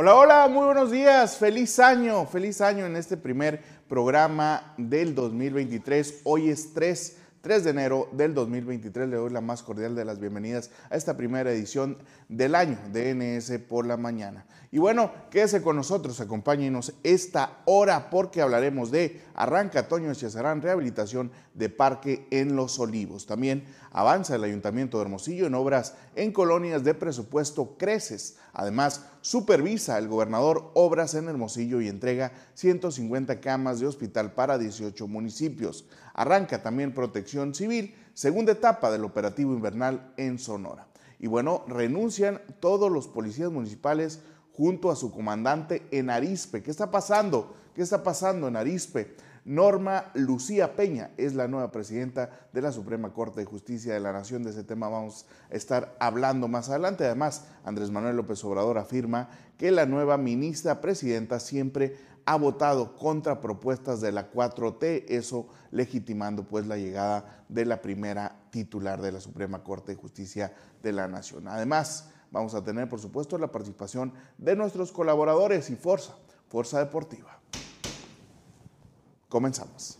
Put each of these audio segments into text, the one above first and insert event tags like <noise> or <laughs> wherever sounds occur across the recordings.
Hola, hola, muy buenos días, feliz año, feliz año en este primer programa del 2023. Hoy es 3 3 de enero del 2023. Le doy la más cordial de las bienvenidas a esta primera edición del año de NS por la mañana. Y bueno, quédese con nosotros, acompáñenos esta hora porque hablaremos de Arranca Toño Chesarán, rehabilitación de parque en Los Olivos. También avanza el Ayuntamiento de Hermosillo en obras en colonias de presupuesto Creces. Además, supervisa el gobernador obras en Hermosillo y entrega 150 camas de hospital para 18 municipios. Arranca también protección civil, segunda etapa del operativo invernal en Sonora. Y bueno, renuncian todos los policías municipales junto a su comandante en Arispe. ¿Qué está pasando? ¿Qué está pasando en Arispe? Norma Lucía Peña es la nueva presidenta de la Suprema Corte de Justicia de la Nación. De ese tema vamos a estar hablando más adelante. Además, Andrés Manuel López Obrador afirma que la nueva ministra presidenta siempre ha votado contra propuestas de la 4T, eso legitimando pues la llegada de la primera titular de la Suprema Corte de Justicia de la Nación. Además, vamos a tener por supuesto la participación de nuestros colaboradores y Fuerza, Fuerza Deportiva. Comenzamos.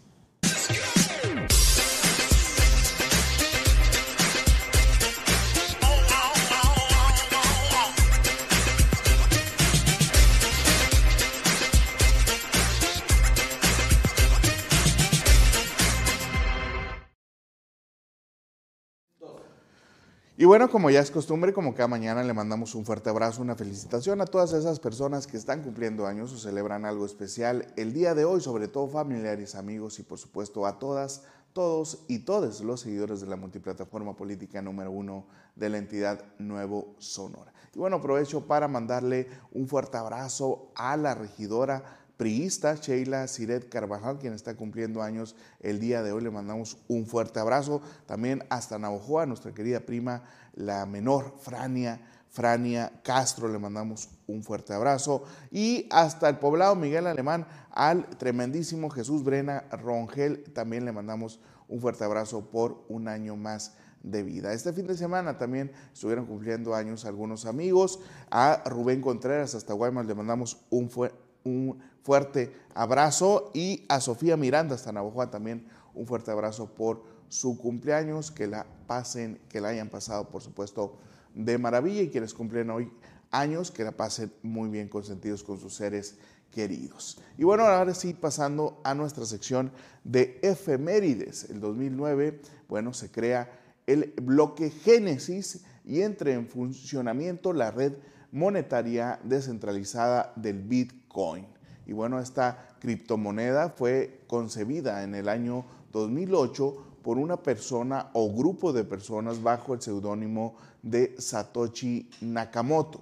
Y bueno, como ya es costumbre, como cada mañana le mandamos un fuerte abrazo, una felicitación a todas esas personas que están cumpliendo años o celebran algo especial el día de hoy, sobre todo familiares, amigos y por supuesto a todas, todos y todos los seguidores de la multiplataforma política número uno de la entidad Nuevo Sonora. Y bueno, aprovecho para mandarle un fuerte abrazo a la regidora priista Sheila Siret Carvajal, quien está cumpliendo años el día de hoy. Le mandamos un fuerte abrazo. También hasta Navojoa, nuestra querida prima, la menor Frania. Frania Castro, le mandamos un fuerte abrazo. Y hasta el poblado Miguel Alemán, al tremendísimo Jesús Brena Rongel, también le mandamos un fuerte abrazo por un año más de vida. Este fin de semana también estuvieron cumpliendo años algunos amigos. A Rubén Contreras hasta Guaymas le mandamos un, un fuerte abrazo y a Sofía Miranda hasta Navajo también un fuerte abrazo por su cumpleaños, que la pasen, que la hayan pasado por supuesto de maravilla y quienes cumplen hoy años, que la pasen muy bien consentidos con sus seres queridos. Y bueno, ahora sí pasando a nuestra sección de efemérides. El 2009, bueno, se crea el bloque Génesis y entra en funcionamiento la red monetaria descentralizada del Bitcoin. Y bueno, esta criptomoneda fue concebida en el año 2008 por una persona o grupo de personas bajo el seudónimo de Satoshi Nakamoto,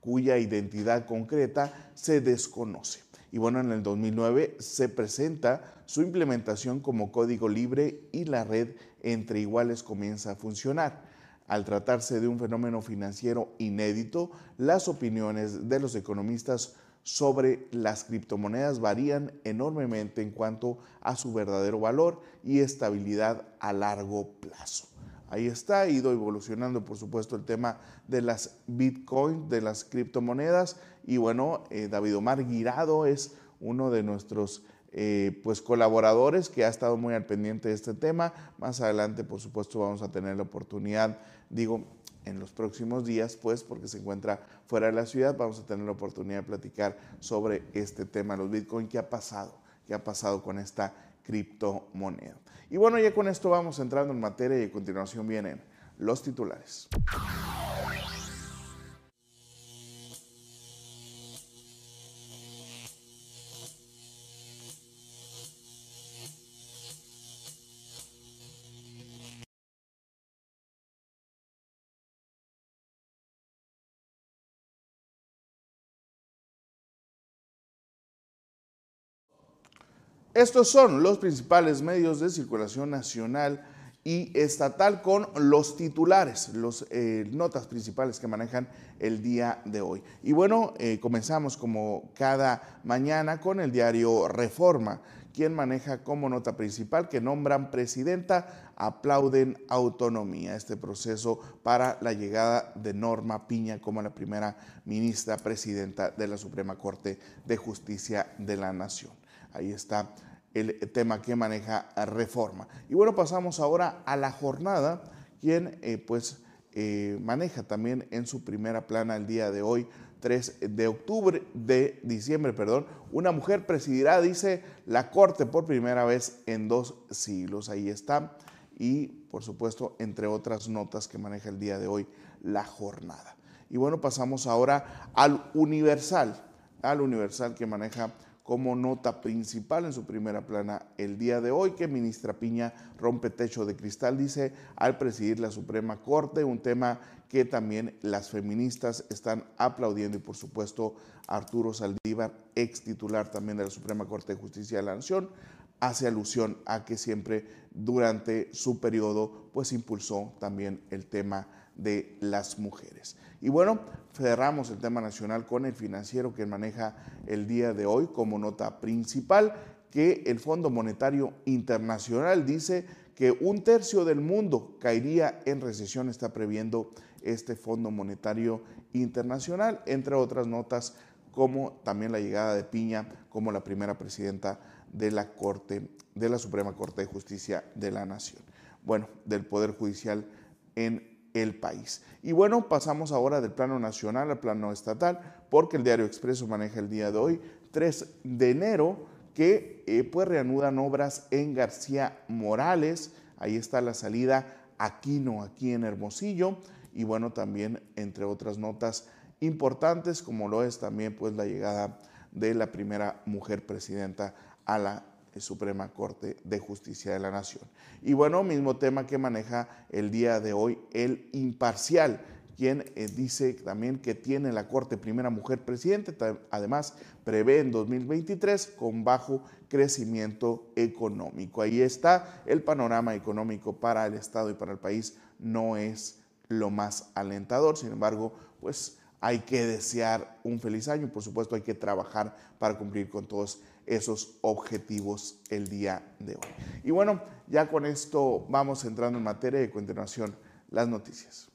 cuya identidad concreta se desconoce. Y bueno, en el 2009 se presenta su implementación como código libre y la red entre iguales comienza a funcionar. Al tratarse de un fenómeno financiero inédito, las opiniones de los economistas sobre las criptomonedas varían enormemente en cuanto a su verdadero valor y estabilidad a largo plazo. Ahí está, ha ido evolucionando por supuesto el tema de las Bitcoin, de las criptomonedas y bueno, eh, David Omar Guirado es uno de nuestros eh, pues colaboradores que ha estado muy al pendiente de este tema. Más adelante por supuesto vamos a tener la oportunidad, digo, en los próximos días, pues porque se encuentra fuera de la ciudad, vamos a tener la oportunidad de platicar sobre este tema, los Bitcoin, qué ha pasado, qué ha pasado con esta criptomoneda. Y bueno, ya con esto vamos entrando en materia y a continuación vienen los titulares. Estos son los principales medios de circulación nacional y estatal con los titulares, las eh, notas principales que manejan el día de hoy. Y bueno, eh, comenzamos como cada mañana con el diario Reforma, quien maneja como nota principal que nombran presidenta, aplauden autonomía. Este proceso para la llegada de Norma Piña como la primera ministra presidenta de la Suprema Corte de Justicia de la Nación. Ahí está el tema que maneja Reforma. Y bueno, pasamos ahora a la jornada, quien eh, pues eh, maneja también en su primera plana el día de hoy 3 de octubre, de diciembre, perdón, una mujer presidirá, dice la Corte, por primera vez en dos siglos. Ahí está. Y, por supuesto, entre otras notas que maneja el día de hoy la jornada. Y bueno, pasamos ahora al Universal, al Universal que maneja como nota principal en su primera plana el día de hoy que ministra Piña rompe techo de cristal, dice, al presidir la Suprema Corte, un tema que también las feministas están aplaudiendo y por supuesto Arturo Saldívar, ex titular también de la Suprema Corte de Justicia de la Nación, hace alusión a que siempre durante su periodo pues impulsó también el tema de las mujeres. Y bueno, cerramos el tema nacional con el financiero que maneja el día de hoy como nota principal que el Fondo Monetario Internacional dice que un tercio del mundo caería en recesión, está previendo este Fondo Monetario Internacional, entre otras notas como también la llegada de Piña como la primera presidenta de la Corte, de la Suprema Corte de Justicia de la Nación. Bueno, del Poder Judicial en el país. Y bueno, pasamos ahora del plano nacional al plano estatal, porque el Diario Expreso maneja el día de hoy, 3 de enero, que eh, pues reanudan obras en García Morales. Ahí está la salida Aquino, aquí en Hermosillo. Y bueno, también entre otras notas importantes, como lo es también pues la llegada de la primera mujer presidenta a la Suprema Corte de Justicia de la Nación. Y bueno, mismo tema que maneja el día de hoy el imparcial, quien eh, dice también que tiene la Corte primera mujer presidente, además prevé en 2023 con bajo crecimiento económico. Ahí está el panorama económico para el Estado y para el país, no es lo más alentador, sin embargo, pues hay que desear un feliz año, por supuesto hay que trabajar para cumplir con todos esos objetivos el día de hoy. Y bueno, ya con esto vamos entrando en materia a continuación las noticias.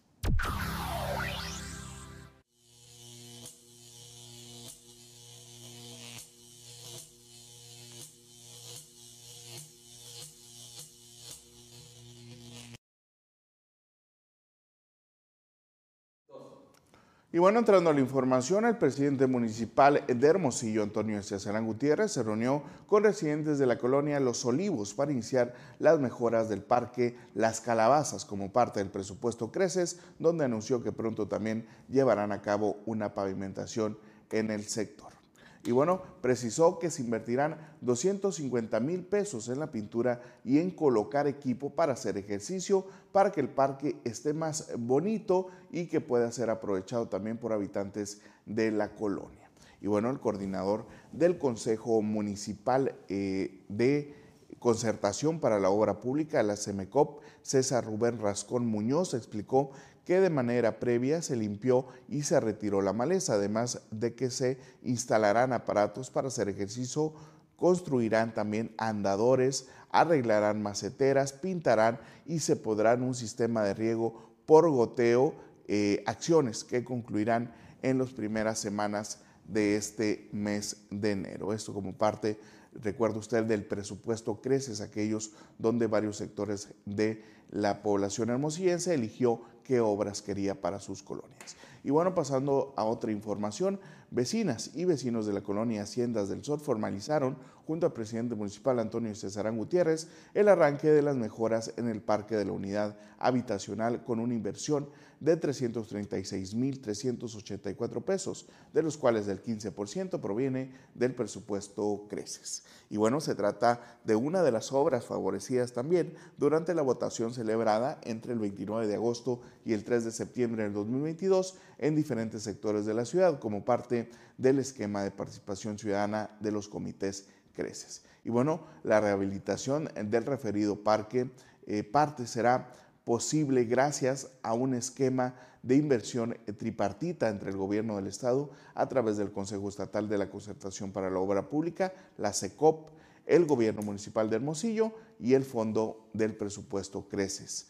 Y bueno, entrando a la información, el presidente municipal de Hermosillo, Antonio César Gutiérrez, se reunió con residentes de la colonia Los Olivos para iniciar las mejoras del parque Las Calabazas como parte del presupuesto Creces, donde anunció que pronto también llevarán a cabo una pavimentación en el sector. Y bueno, precisó que se invertirán 250 mil pesos en la pintura y en colocar equipo para hacer ejercicio, para que el parque esté más bonito y que pueda ser aprovechado también por habitantes de la colonia. Y bueno, el coordinador del Consejo Municipal eh, de Concertación para la Obra Pública, la CEMECOP, César Rubén Rascón Muñoz, explicó que de manera previa se limpió y se retiró la maleza, además de que se instalarán aparatos para hacer ejercicio, construirán también andadores, arreglarán maceteras, pintarán y se podrán un sistema de riego por goteo, eh, acciones que concluirán en las primeras semanas de este mes de enero. Esto como parte, recuerda usted, del presupuesto Creces, aquellos donde varios sectores de la población hermosillense eligió qué obras quería para sus colonias. Y bueno, pasando a otra información, vecinas y vecinos de la colonia Haciendas del Sur formalizaron, junto al presidente municipal Antonio César Gutiérrez, el arranque de las mejoras en el parque de la unidad habitacional con una inversión de 336.384 pesos, de los cuales del 15% proviene del presupuesto Creces. Y bueno, se trata de una de las obras favorecidas también durante la votación celebrada entre el 29 de agosto y el 3 de septiembre del 2022 en diferentes sectores de la ciudad como parte del esquema de participación ciudadana de los comités Creces. Y bueno, la rehabilitación del referido parque eh, parte será posible gracias a un esquema de inversión tripartita entre el gobierno del Estado a través del Consejo Estatal de la Concertación para la Obra Pública, la SECOP, el gobierno municipal de Hermosillo y el fondo del presupuesto Creces.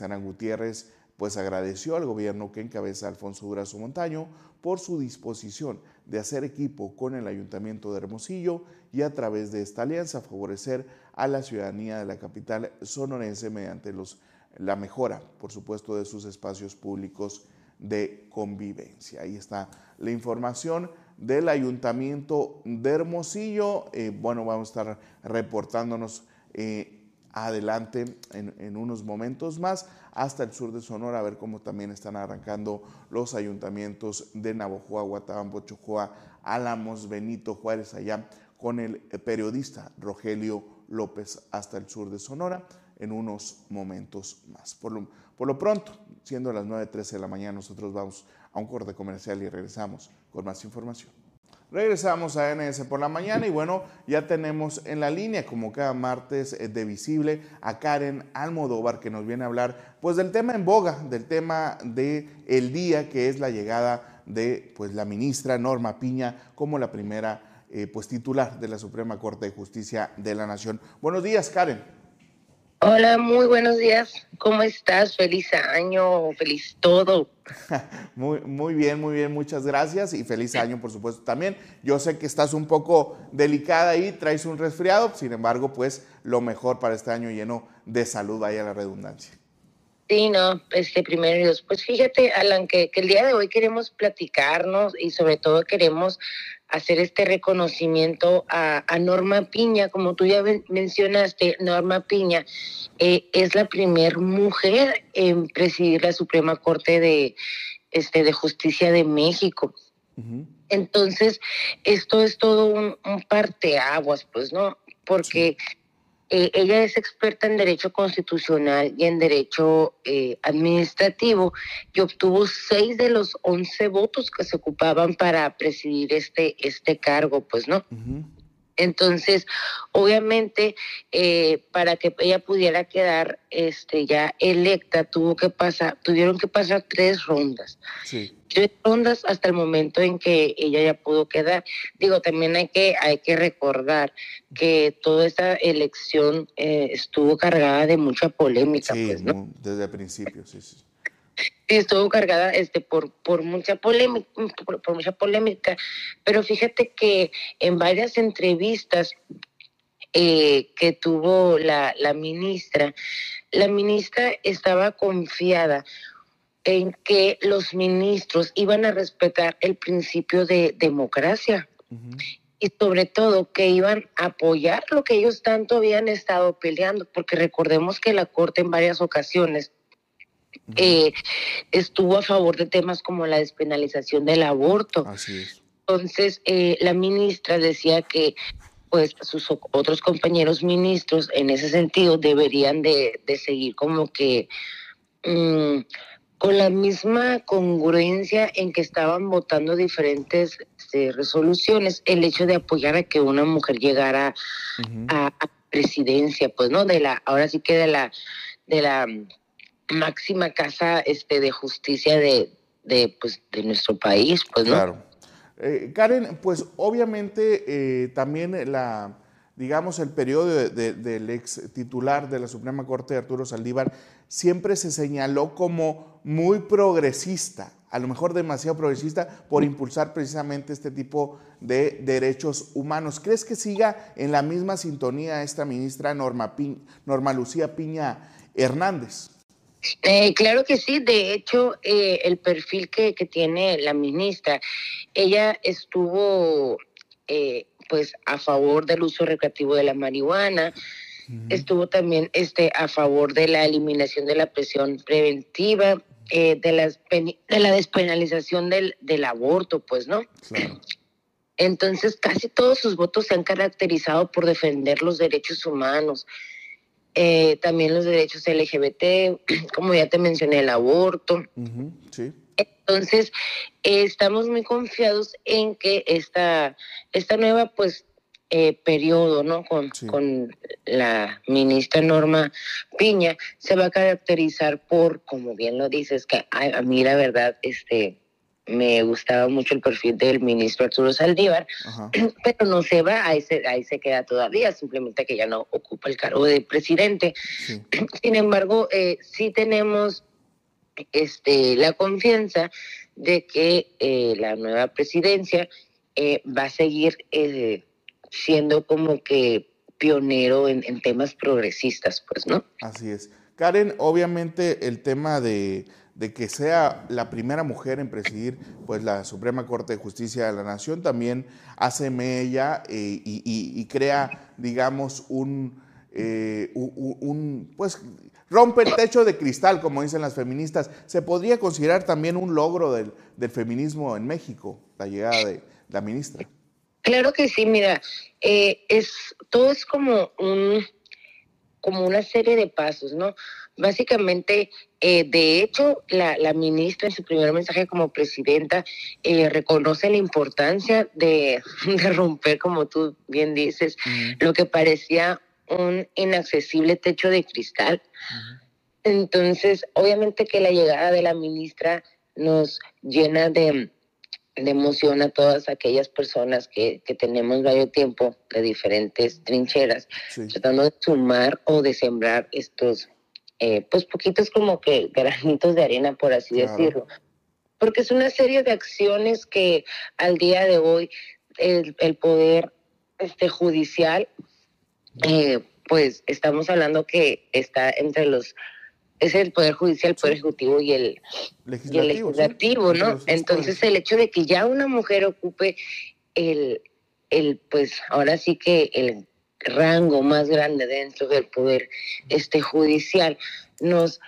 Ana Gutiérrez pues agradeció al gobierno que encabeza Alfonso Durazo Montaño por su disposición de hacer equipo con el Ayuntamiento de Hermosillo y a través de esta alianza favorecer a la ciudadanía de la capital sonorense mediante los, la mejora, por supuesto, de sus espacios públicos de convivencia. Ahí está la información del Ayuntamiento de Hermosillo. Eh, bueno, vamos a estar reportándonos eh, adelante en, unos momentos más hasta el sur de Sonora, a ver cómo también están arrancando los ayuntamientos de Navojoa, Guatabampo, Chojoa, Álamos, Benito Juárez, allá con el periodista Rogelio López hasta el sur de Sonora en unos momentos más. Por lo, por lo pronto, siendo las 9.13 de la mañana, nosotros vamos a un corte comercial y regresamos con más información. Regresamos a NS por la mañana y bueno, ya tenemos en la línea, como cada martes eh, de Visible, a Karen Almodóvar que nos viene a hablar pues del tema en boga, del tema del el día que es la llegada de pues la ministra Norma Piña como la primera eh, pues titular de la Suprema Corte de Justicia de la Nación. Buenos días, Karen. Hola, muy buenos días. ¿Cómo estás? Feliz año, feliz todo. <laughs> muy, muy bien, muy bien, muchas gracias y feliz año, por supuesto, también. Yo sé que estás un poco delicada ahí, traes un resfriado, sin embargo, pues lo mejor para este año lleno de salud, vaya la redundancia. Sí, no, este primero Dios. Pues fíjate, Alan, que, que el día de hoy queremos platicarnos y sobre todo queremos hacer este reconocimiento a, Norma Piña, como tú ya mencionaste, Norma Piña eh, es la primer mujer en presidir la Suprema Corte de, este, de Justicia de México. Entonces, esto es todo un, un parteaguas, pues, ¿no? Porque eh, ella es experta en derecho constitucional y en derecho eh, administrativo y obtuvo seis de los once votos que se ocupaban para presidir este, este cargo, pues, ¿no? Entonces, obviamente, eh, para que ella pudiera quedar este, ya electa, tuvo que pasar, tuvieron que pasar tres rondas. Tres rondas hasta el momento en que ella ya pudo quedar. Digo, también hay que, hay que recordar que toda esta elección eh, estuvo cargada de mucha polémica. Sí, pues, desde el principio, sí, sí estuvo cargada este por por mucha polémica por, mucha polémica pero fíjate que en varias entrevistas eh, que tuvo la, la ministra la ministra estaba confiada en que los ministros iban a respetar el principio de democracia y sobre todo que iban a apoyar lo que ellos tanto habían estado peleando, porque recordemos que la Corte en varias ocasiones eh, estuvo a favor de temas como la despenalización del aborto. Entonces, eh, la ministra decía que pues sus otros compañeros ministros en ese sentido deberían de, seguir como que mm, con la misma congruencia en que estaban votando diferentes este, resoluciones, el hecho de apoyar a que una mujer llegara a, a, presidencia, pues no, de la, ahora sí que de la, de la máxima casa este, de justicia de, de, pues, de nuestro país, pues, ¿no? Claro. Eh, Karen, pues obviamente eh, también la, digamos, el periodo del ex titular de la Suprema Corte, Arturo Saldívar, siempre se señaló como muy progresista, a lo mejor demasiado progresista, por impulsar precisamente este tipo de derechos humanos. ¿Crees que siga en la misma sintonía esta ministra Norma, Norma Lucía Piña Hernández? Eh, claro que sí, de hecho, eh, el perfil que, tiene la ministra, ella estuvo eh, pues a favor del uso recreativo de la marihuana, estuvo también este, a favor de la eliminación de la presión preventiva, de, las de la despenalización del, del aborto, pues, ¿no? Entonces, casi todos sus votos se han caracterizado por defender los derechos humanos. Eh, también los derechos LGBT, <clears throat> como ya te mencioné, el aborto. Entonces, estamos muy confiados en que esta, esta nueva, pues, eh, periodo, ¿no? Con, con la ministra Norma Piña, se va a caracterizar por, como bien lo dices, que a, mí la verdad, este, me gustaba mucho el perfil del ministro Arturo Saldívar, <clears throat> pero no se va, ahí se, ahí se queda todavía, simplemente que ya no ocupa el cargo de presidente. <clears throat> Sin embargo, eh, sí tenemos este, la confianza de que eh, la nueva presidencia eh, va a seguir eh, siendo como que pionero en, en, temas progresistas, pues, ¿no? Así es. Karen, obviamente el tema de, de, que sea la primera mujer en presidir pues, la Suprema Corte de Justicia de la Nación también hace mella y, y, crea, digamos, un, un, un, pues rompe el techo de cristal, como dicen las feministas. ¿Se podría considerar también un logro del, feminismo en México, la llegada de la ministra? Claro que sí, mira, eh, es, todo es como, un, como una serie de pasos, ¿no? Básicamente, eh, de hecho, la, ministra en su primer mensaje como presidenta eh, reconoce la importancia de, <laughs> romper, como tú bien dices, lo que parecía un inaccesible techo de cristal. Entonces, obviamente que la llegada de la ministra nos llena de, emoción a todas aquellas personas que, tenemos varios tiempo de diferentes trincheras, tratando de sumar o de sembrar estos, eh, pues poquitos como que <laughs> granitos de arena, por así decirlo. Porque es una serie de acciones que al día de hoy el, el poder este, judicial eh, pues estamos hablando que está entre los es el poder judicial, el poder ejecutivo y el legislativo, ¿no? Entonces el hecho de que ya una mujer ocupe el, el, pues ahora sí que el rango más grande dentro del poder este judicial nos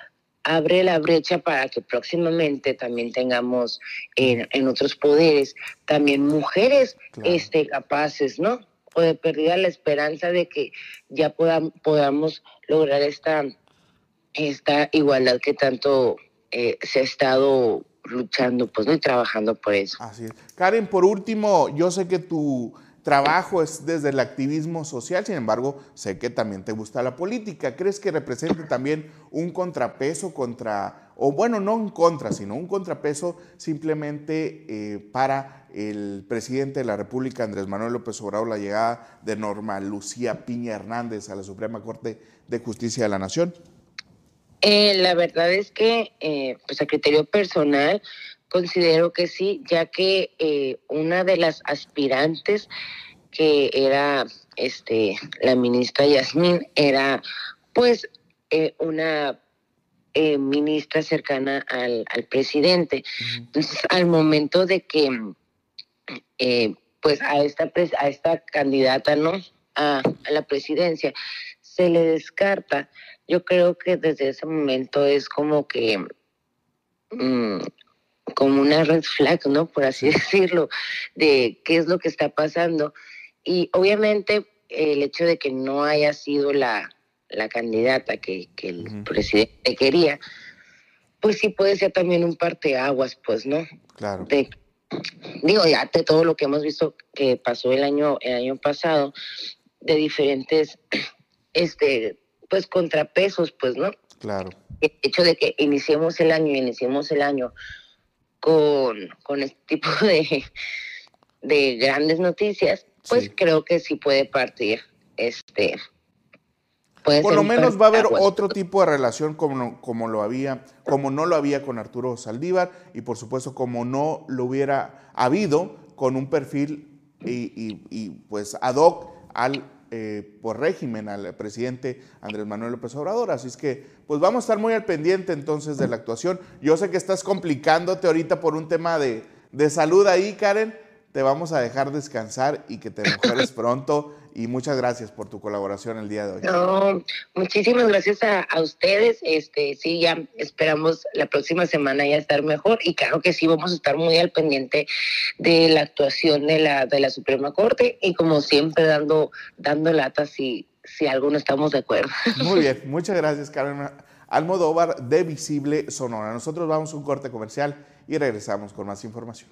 abre la brecha para que próximamente también tengamos en, en otros poderes también mujeres este capaces, ¿no? o de perdida la esperanza de que ya podamos lograr esta, esta igualdad que tanto eh, se ha estado luchando pues, ¿no? y trabajando por eso. Así es. Karen, por último, yo sé que tu trabajo es desde el activismo social, sin embargo, sé que también te gusta la política. ¿Crees que represente también un contrapeso contra, o bueno, no en contra, sino un contrapeso simplemente eh, para el presidente de la República, Andrés Manuel López Obrador, la llegada de Norma Lucía Piña Hernández a la Suprema Corte de Justicia de la Nación? Eh, la verdad es que, eh, pues a criterio personal, considero que sí, ya que eh, una de las aspirantes que era este la ministra Yasmín era pues una ministra cercana al, presidente. Entonces, al momento de que eh, pues a esta, a esta candidata, ¿no? A, la presidencia, se le descarta. Yo creo que desde ese momento es como que, mm, como una red flag, ¿no? Por así decirlo, de qué es lo que está pasando. Y obviamente el hecho de que no haya sido la, la candidata que, que el presidente quería, pues sí puede ser también un parteaguas, pues, ¿no? Claro digo, ya de todo lo que hemos visto que pasó el año, el año pasado, de diferentes, este, pues contrapesos, pues, ¿no? Claro. El hecho de que iniciemos el año, iniciemos el año con, con este tipo <laughs> de, de grandes noticias, pues creo que sí puede partir, este, por lo menos va a haber otro tipo de relación como, como, lo había, como no lo había con Arturo Saldívar y por supuesto como no lo hubiera habido con un perfil y, pues ad hoc al eh, por régimen al presidente Andrés Manuel López Obrador. Así es que, pues vamos a estar muy al pendiente entonces de la actuación. Yo sé que estás complicándote ahorita por un tema de, de salud ahí, Karen. Te vamos a dejar descansar y que te <laughs> mejores pronto y muchas gracias por tu colaboración el día de hoy. No, muchísimas gracias a, ustedes. Este, sí, ya esperamos la próxima semana ya estar mejor y claro que sí vamos a estar muy al pendiente de la actuación de la de la Suprema Corte y como siempre dando dando lata si si algo no estamos de acuerdo. Muy bien, <laughs> muchas gracias, Carmen Almodóvar de Visible Sonora. Nosotros vamos a un corte comercial y regresamos con más información.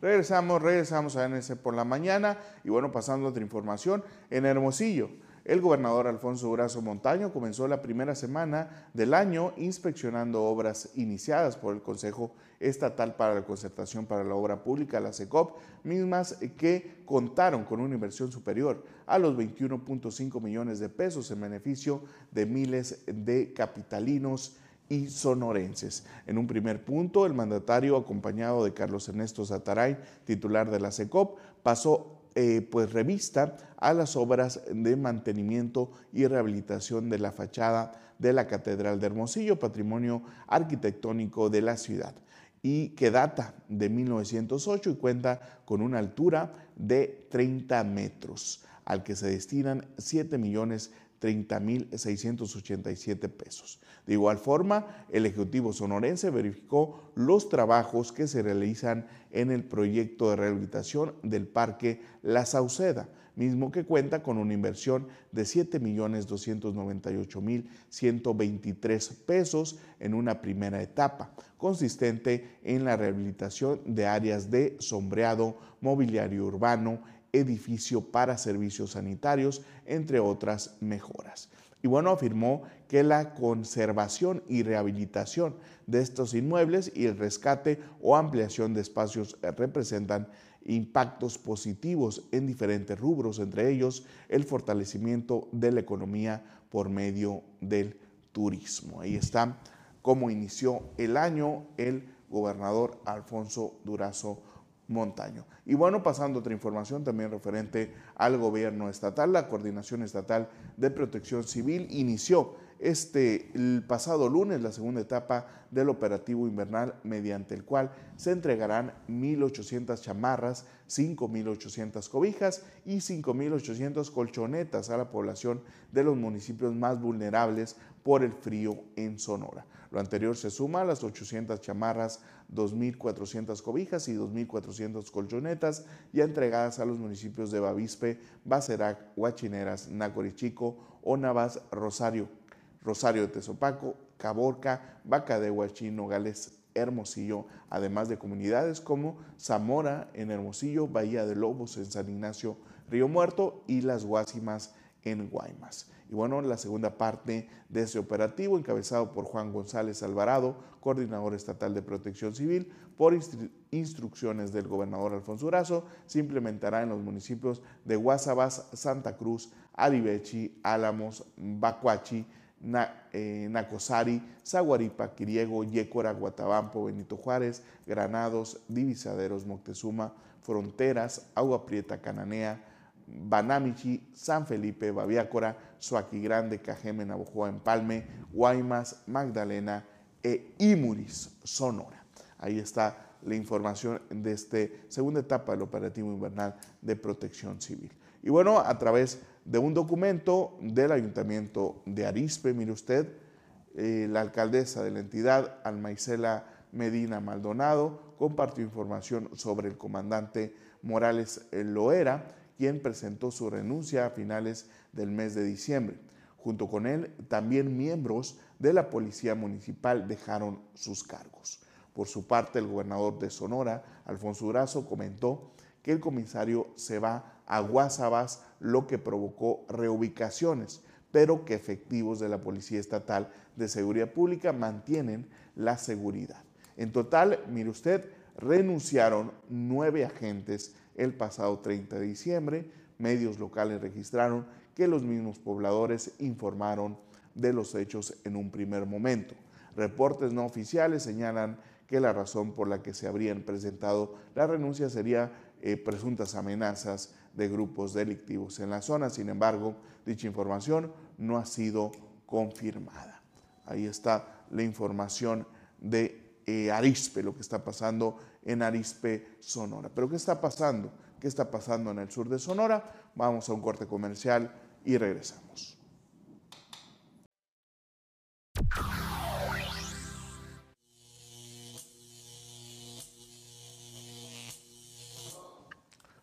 Regresamos, regresamos a NS por la mañana y bueno, pasando otra información, en Hermosillo. el gobernador Alfonso Durazo Montaño comenzó la primera semana del año inspeccionando obras iniciadas por el Consejo Estatal para la Concertación para la Obra Pública, la SECOP, mismas que contaron con una inversión superior a los 21.5 millones de pesos en beneficio de miles de capitalinos y sonorenses. En un primer punto, el mandatario, acompañado de Carlos Ernesto Zataray, titular de la SECOP, pasó eh, pues revista a las obras de mantenimiento y rehabilitación de la fachada de la Catedral de Hermosillo, patrimonio arquitectónico de la ciudad y que data de 1908 y cuenta con una altura de 30 metros, al que se destinan 7 millones 30.687 pesos. De igual forma, el Ejecutivo sonorense verificó los trabajos que se realizan en el proyecto de rehabilitación del Parque La Sauceda, mismo que cuenta con una inversión de 7.298.123 pesos en una primera etapa, consistente en la rehabilitación de áreas de sombreado, mobiliario urbano, edificio para servicios sanitarios, entre otras mejoras. Y bueno, afirmó que la conservación y rehabilitación de estos inmuebles y el rescate o ampliación de espacios representan impactos positivos en diferentes rubros, entre ellos el fortalecimiento de la economía por medio del turismo. Ahí está cómo inició el año el gobernador Alfonso Durazo Montaño. Y bueno, pasando otra información también referente al gobierno estatal, la Coordinación Estatal de Protección Civil inició este el pasado lunes la segunda etapa del operativo invernal mediante el cual se entregarán 1.800 chamarras, 5.800 cobijas y 5.800 colchonetas a la población de los municipios más vulnerables por el frío en Sonora. Lo anterior se suma a las 800 chamarras, 2.400 cobijas y 2.400 colchonetas ya entregadas a los municipios de Bavispe, Bacerac, Huachineras, Nacorichico, Onavas, Rosario, Rosario de Tezopaco, Caborca, Vaca de Huachino, Gales, Hermosillo, además de comunidades como Zamora en Hermosillo, Bahía de Lobos en San Ignacio, Río Muerto y Las Guásimas en Guaymas. Y bueno, la segunda parte de ese operativo, encabezado por Juan González Alvarado, coordinador estatal de protección civil, por instrucciones del gobernador Alfonso Durazo, se implementará en los municipios de Guasabas, Santa Cruz, Aribechi, Álamos, Bacuachi, eh, Nacosari, Zaguaripa, Quiriego, Yécora, Guatabampo, Benito Juárez, Granados, Divisaderos, Moctezuma, Fronteras, Agua Prieta, Cananea, Banamichi, San Felipe, Baviácora, Suaki Grande, Cajeme, Navojoa, Empalme, Guaymas, Magdalena e Imuris, Sonora. Ahí está la información de esta segunda etapa del operativo invernal de protección civil. Y bueno, a través de un documento del Ayuntamiento de Arispe, mire usted, eh, la alcaldesa de la entidad, Almaicela Medina Maldonado, compartió información sobre el comandante Morales Loera, quien presentó su renuncia a finales del mes de diciembre. Junto con él, también miembros de la Policía Municipal dejaron sus cargos. Por su parte, el gobernador de Sonora, Alfonso Durazo, comentó que el comisario se va a Guasabas, lo que provocó reubicaciones, pero que efectivos de la Policía Estatal de Seguridad Pública mantienen la seguridad. En total, mire usted, renunciaron nueve agentes el pasado 30 de diciembre, medios locales registraron que los mismos pobladores informaron de los hechos en un primer momento. Reportes no oficiales señalan que la razón por la que se habrían presentado la renuncia sería eh, presuntas amenazas de grupos delictivos en la zona. Sin embargo, dicha información no ha sido confirmada. Ahí está la información de eh, Arispe, lo que está pasando en Arispe, Sonora. Pero ¿qué está pasando? ¿Qué está pasando en el sur de Sonora? Vamos a un corte comercial y regresamos.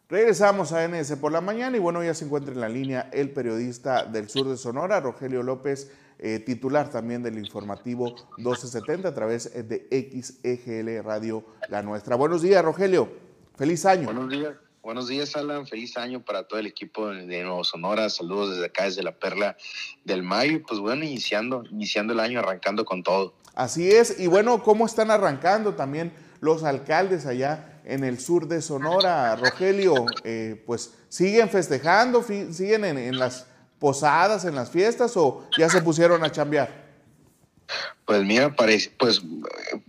Regresamos a NS por la mañana y bueno, ya se encuentra en la línea el periodista del sur de Sonora, Rogelio López, eh, titular también del informativo 1270 a través de XEGL Radio La Nuestra. Buenos días, Rogelio. Feliz año. Buenos días. Buenos días, Alan. Feliz año para todo el equipo de Nuevo Sonora. Saludos desde acá, desde la Perla del Mayo. Pues bueno, iniciando, iniciando el año, arrancando con todo. Así es. Y bueno, ¿cómo están arrancando también los alcaldes allá en el sur de Sonora? Rogelio, eh, pues siguen festejando, siguen en, en las posadas, en las fiestas o ya se pusieron a chambear? Pues mira, parece, pues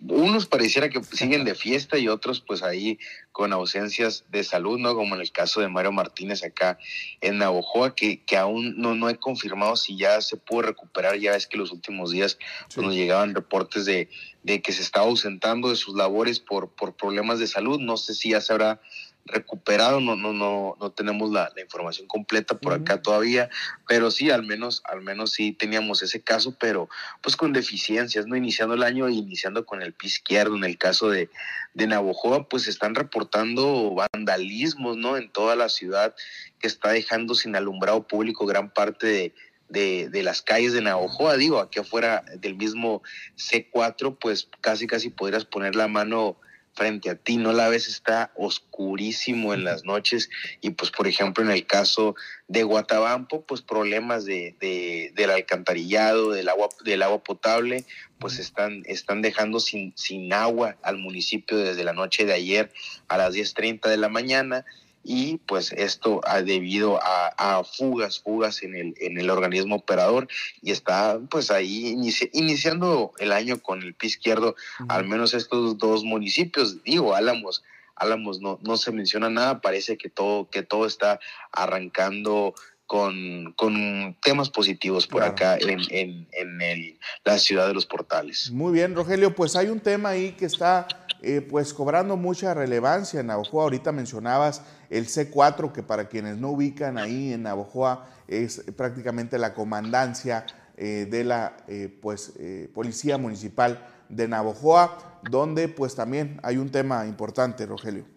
unos pareciera que siguen de fiesta y otros pues ahí con ausencias de salud, ¿no? Como en el caso de Mario Martínez acá en Navojoa, que, que aún no, no he confirmado si ya se pudo recuperar, ya es que los últimos días pues, nos llegaban reportes de, de que se estaba ausentando de sus labores por, por problemas de salud, no sé si ya se habrá recuperado, no, no, no, no tenemos la, información completa por acá todavía, pero sí, al menos, al menos sí teníamos ese caso, pero pues con deficiencias, ¿no? Iniciando el año, iniciando con el pie izquierdo, en el caso de, de Navojoa, pues están reportando vandalismos, ¿no? En toda la ciudad que está dejando sin alumbrado público gran parte de, de, de, las calles de Navojoa, digo, aquí afuera del mismo C4, pues casi casi podrías poner la mano frente a ti, no la ves, está oscurísimo en las noches. Y pues por ejemplo en el caso de Guatabampo, pues problemas de, de, del alcantarillado, del agua, del agua potable, pues están, están dejando sin, sin agua al municipio desde la noche de ayer a las 10.30 de la mañana y pues esto ha debido a, fugas, fugas en el, en el organismo operador y está pues ahí iniciando el año con el pie izquierdo, al menos estos dos municipios, digo, Álamos, Álamos no, no se menciona nada, parece que todo, que todo está arrancando con, con temas positivos por acá en, en, en el, la ciudad de los portales. Muy bien, Rogelio, pues hay un tema ahí que está eh, pues cobrando mucha relevancia en Navojoa. Ahorita mencionabas el C4, que para quienes no ubican ahí en Navojoa es prácticamente la comandancia eh, de la eh, pues, Policía Municipal de Navojoa, donde pues también hay un tema importante, Rogelio.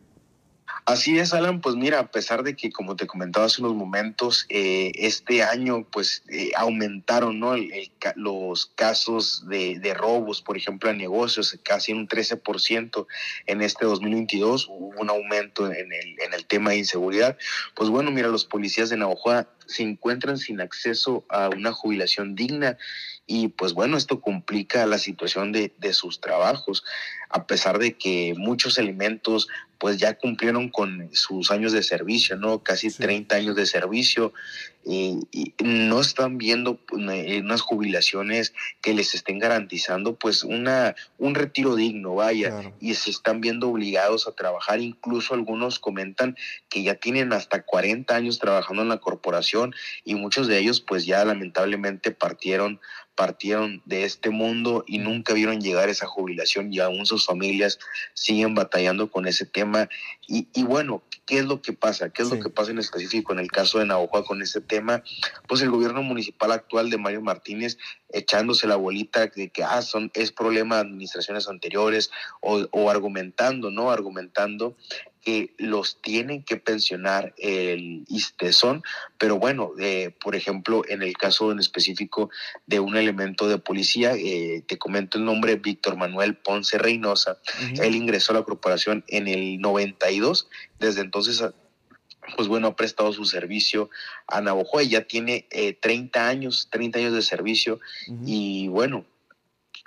Así es, Alan, pues mira, a pesar de que, como te comentaba hace unos momentos, eh, este año pues eh, aumentaron ¿no? los casos de, robos, por ejemplo, a negocios, casi un 13% en este 2022, hubo un aumento en el, en el tema de inseguridad. Pues bueno, mira, los policías de Navajo se encuentran sin acceso a una jubilación digna y pues bueno, esto complica la situación de, de sus trabajos, a pesar de que muchos elementos pues ya cumplieron con sus años de servicio, ¿no? Casi 30 años de servicio y, no están viendo eh, unas jubilaciones que les estén garantizando pues una, un retiro digno, vaya, y se están viendo obligados a trabajar, incluso algunos comentan que ya tienen hasta 40 años trabajando en la corporación y muchos de ellos pues ya lamentablemente partieron partieron de este mundo y nunca vieron llegar esa jubilación y aún sus familias siguen batallando con ese tema. Y, y bueno, ¿qué es lo que pasa? ¿Qué es lo que pasa en específico en el caso de Navajo con ese tema? Pues el gobierno municipal actual de Mario Martínez echándose la bolita de que ah, son, es problema de administraciones anteriores o, o argumentando, ¿no? Argumentando que los tienen que pensionar el ISTESON, pero bueno, eh, por ejemplo, en el caso en específico de un elemento de policía, eh, te comento el nombre, Víctor Manuel Ponce Reynosa, él ingresó a la corporación en el 92, desde entonces pues bueno, ha prestado su servicio a Navajo y ya tiene 30 eh, años, 30 años de servicio y bueno,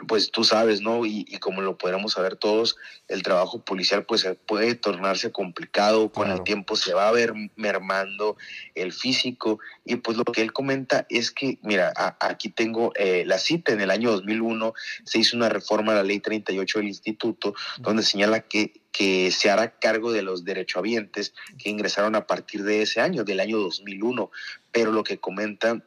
pues tú sabes, ¿no? Y, como lo podemos saber todos, el trabajo policial pues puede tornarse complicado, con el tiempo se va a ver mermando el físico y pues lo que él comenta es que, mira, aquí tengo eh, la cita, en el año 2001 se hizo una reforma a la ley 38 del instituto donde señala que que se hará cargo de los derechohabientes que ingresaron a partir de ese año, del año 2001. Pero lo que comenta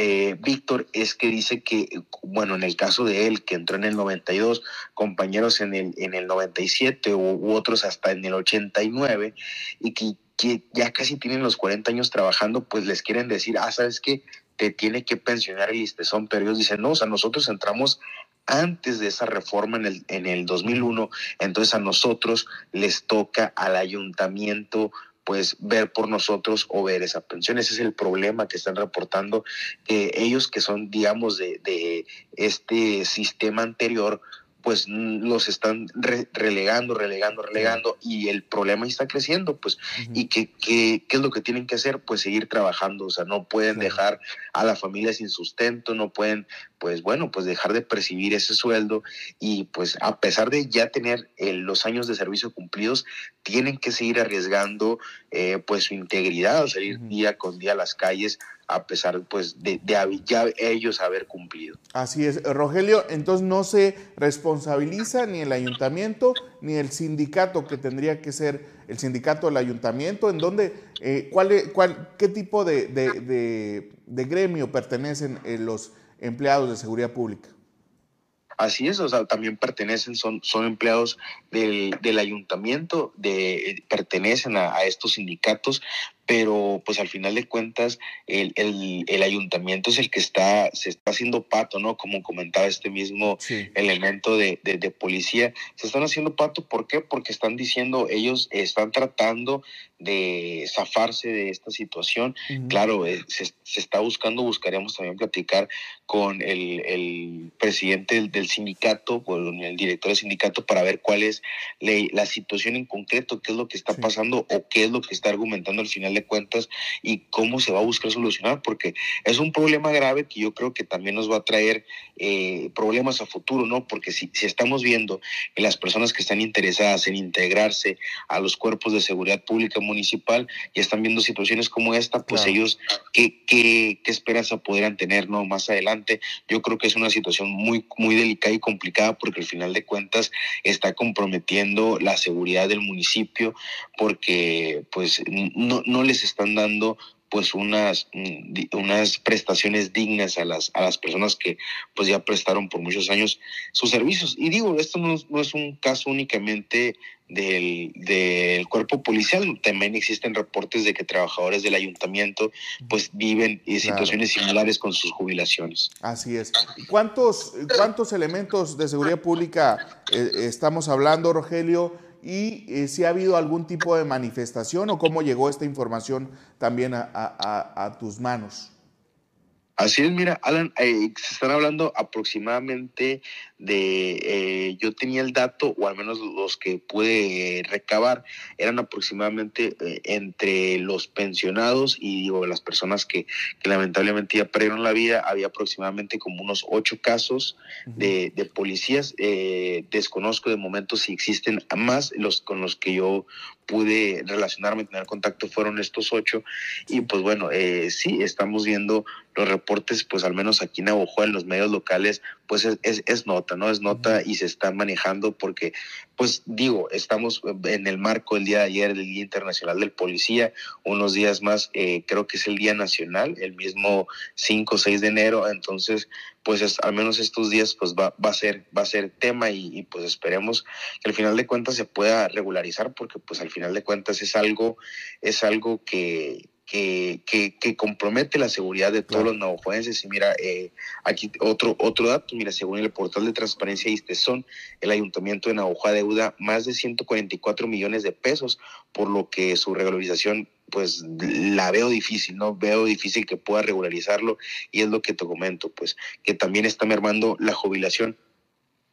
eh, Víctor es que dice que, bueno, en el caso de él, que entró en el 92, compañeros en el, en el 97 u, otros hasta en el 89, y que, que, ya casi tienen los 40 años trabajando, pues les quieren decir, ah, ¿sabes qué? Te tiene que pensionar el listezón, pero ellos dicen, no, o sea, nosotros entramos antes de esa reforma en el, en el 2001, entonces a nosotros les toca al ayuntamiento pues ver por nosotros o ver esa pensión. Ese es el problema que están reportando ellos que son, digamos, de, de, este sistema anterior, pues los están relegando, relegando, relegando y el problema está creciendo, pues, y que, ¿qué es lo que tienen que hacer? Pues seguir trabajando, o sea, no pueden dejar a la familia sin sustento, no pueden, pues bueno, pues dejar de percibir ese sueldo y pues a pesar de ya tener eh, los años de servicio cumplidos, tienen que seguir arriesgando eh, pues su integridad, salir día con día a las calles a pesar pues de, de, ya ellos haber cumplido. Así es, Rogelio, entonces no se responsabiliza ni el ayuntamiento ni el sindicato que tendría que ser el sindicato del ayuntamiento, en donde, eh, cuál, cuál, qué tipo de, de gremio pertenecen eh, los empleados de seguridad pública. Así es, o sea, también pertenecen, son, son empleados del, del ayuntamiento, de, pertenecen a, a, estos sindicatos, pero pues al final de cuentas el, el, el, ayuntamiento es el que está, se está haciendo pato, ¿no? Como comentaba este mismo elemento de, de, de, policía, se están haciendo pato, ¿por qué? Porque están diciendo, ellos están tratando de zafarse de esta situación. Claro, eh, se, se, está buscando, buscaremos también platicar con el, el presidente del, del, sindicato, con el director del sindicato, para ver cuál es la, la situación en concreto, qué es lo que está sí. pasando o qué es lo que está argumentando al final de cuentas y cómo se va a buscar solucionar, porque es un problema grave que yo creo que también nos va a traer eh, problemas a futuro, ¿no? Porque si, si estamos viendo que las personas que están interesadas en integrarse a los cuerpos de seguridad pública municipal y están viendo situaciones como esta, pues claro. ellos, ¿qué, qué, qué esperanza podrán tener, ¿no? Más adelante, yo creo que es una situación muy, muy delicada y complicada porque al final de cuentas está comprometiendo la seguridad del municipio porque pues no, no les están dando pues unas, mm, unas prestaciones dignas a las, a las personas que pues ya prestaron por muchos años sus servicios. Y digo, esto no, no es un caso únicamente del, del, cuerpo policial. También existen reportes de que trabajadores del ayuntamiento pues viven en situaciones claro. similares con sus jubilaciones. Así es. ¿Cuántos, cuántos elementos de seguridad pública eh, estamos hablando, Rogelio? Y eh, si ha habido algún tipo de manifestación o cómo llegó esta información también a, tus manos. Así es, mira, Alan, eh, se están hablando aproximadamente de, eh, yo tenía el dato, o al menos los que pude recabar, eran aproximadamente eh, entre los pensionados y digo, las personas que, que, lamentablemente ya perdieron la vida, había aproximadamente como unos ocho casos uh -huh. de, de, policías. Eh, desconozco de momento si existen más, los con los que yo pude relacionarme, tener contacto fueron estos ocho. Y pues bueno, eh, sí, estamos viendo los reportes, pues al menos aquí en Navojoa, en los medios locales, pues es, es, es, nota, ¿no? Es nota y se está manejando porque, pues digo, estamos en el marco del día de ayer, del Día Internacional del Policía, unos días más, eh, creo que es el Día Nacional, el mismo 5 o 6 de enero, entonces, pues es, al menos estos días, pues va, va, a, ser, va a ser tema y, y, pues esperemos que al final de cuentas se pueda regularizar porque pues al final de cuentas es algo, es algo que que, que, que, compromete la seguridad de todos claro. los navajoenses. Y mira, eh, aquí otro, otro dato, mira, según el portal de transparencia ISTESON, el ayuntamiento de Navajoa deuda más de 144 millones de pesos, por lo que su regularización pues la veo difícil, ¿no? Veo difícil que pueda regularizarlo y es lo que te comento, pues que también está mermando la jubilación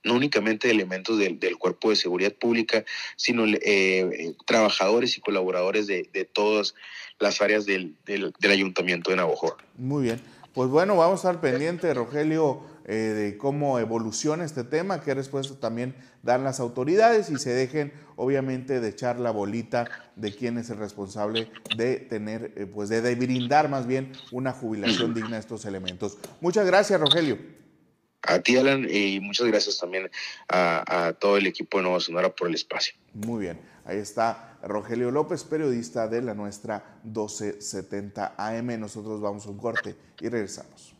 no únicamente elementos del, del, cuerpo de seguridad pública, sino eh, trabajadores y colaboradores de, de, todas las áreas del, del, del ayuntamiento de Navojoa. Muy bien. Pues bueno, vamos a estar pendientes, Rogelio, eh, de cómo evoluciona este tema, qué respuesta también dan las autoridades y se dejen, obviamente, de echar la bolita de quién es el responsable de tener, eh, pues de, brindar más bien una jubilación <clears throat> digna a estos elementos. Muchas gracias, Rogelio. A ti, Alan, y muchas gracias también a, todo el equipo de Nueva Sonora por el espacio. Muy bien, ahí está Rogelio López, periodista de la nuestra 1270 AM. Nosotros vamos a un corte y regresamos.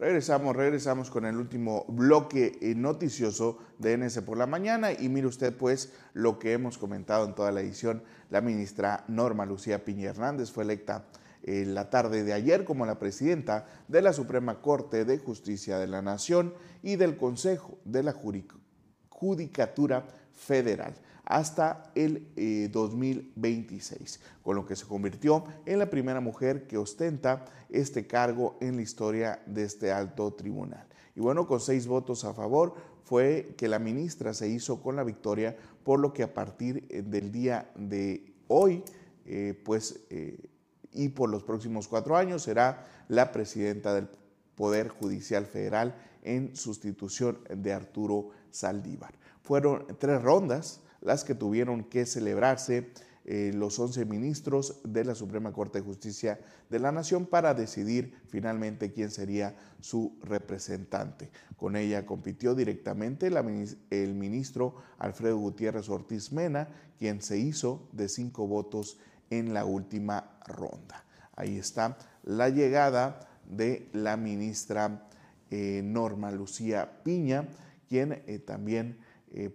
Regresamos, regresamos con el último bloque noticioso de NS por la mañana y mire usted pues lo que hemos comentado en toda la edición. La ministra Norma Lucía Piña Hernández fue electa en la tarde de ayer como la presidenta de la Suprema Corte de Justicia de la Nación y del Consejo de la Judicatura Federal hasta el eh, 2026, con lo que se convirtió en la primera mujer que ostenta este cargo en la historia de este alto tribunal. Y bueno, con seis votos a favor, fue que la ministra se hizo con la victoria, por lo que a partir eh, del día de hoy, eh, pues, eh, y por los próximos cuatro años, será la presidenta del Poder Judicial Federal en sustitución de Arturo Saldívar. Fueron tres rondas las que tuvieron que celebrarse eh, los 11 ministros de la Suprema Corte de Justicia de la Nación para decidir finalmente quién sería su representante. Con ella compitió directamente el ministro Alfredo Gutiérrez Ortiz Mena, quien se hizo de cinco votos en la última ronda. Ahí está la llegada de la ministra eh, Norma Lucía Piña, quien eh, también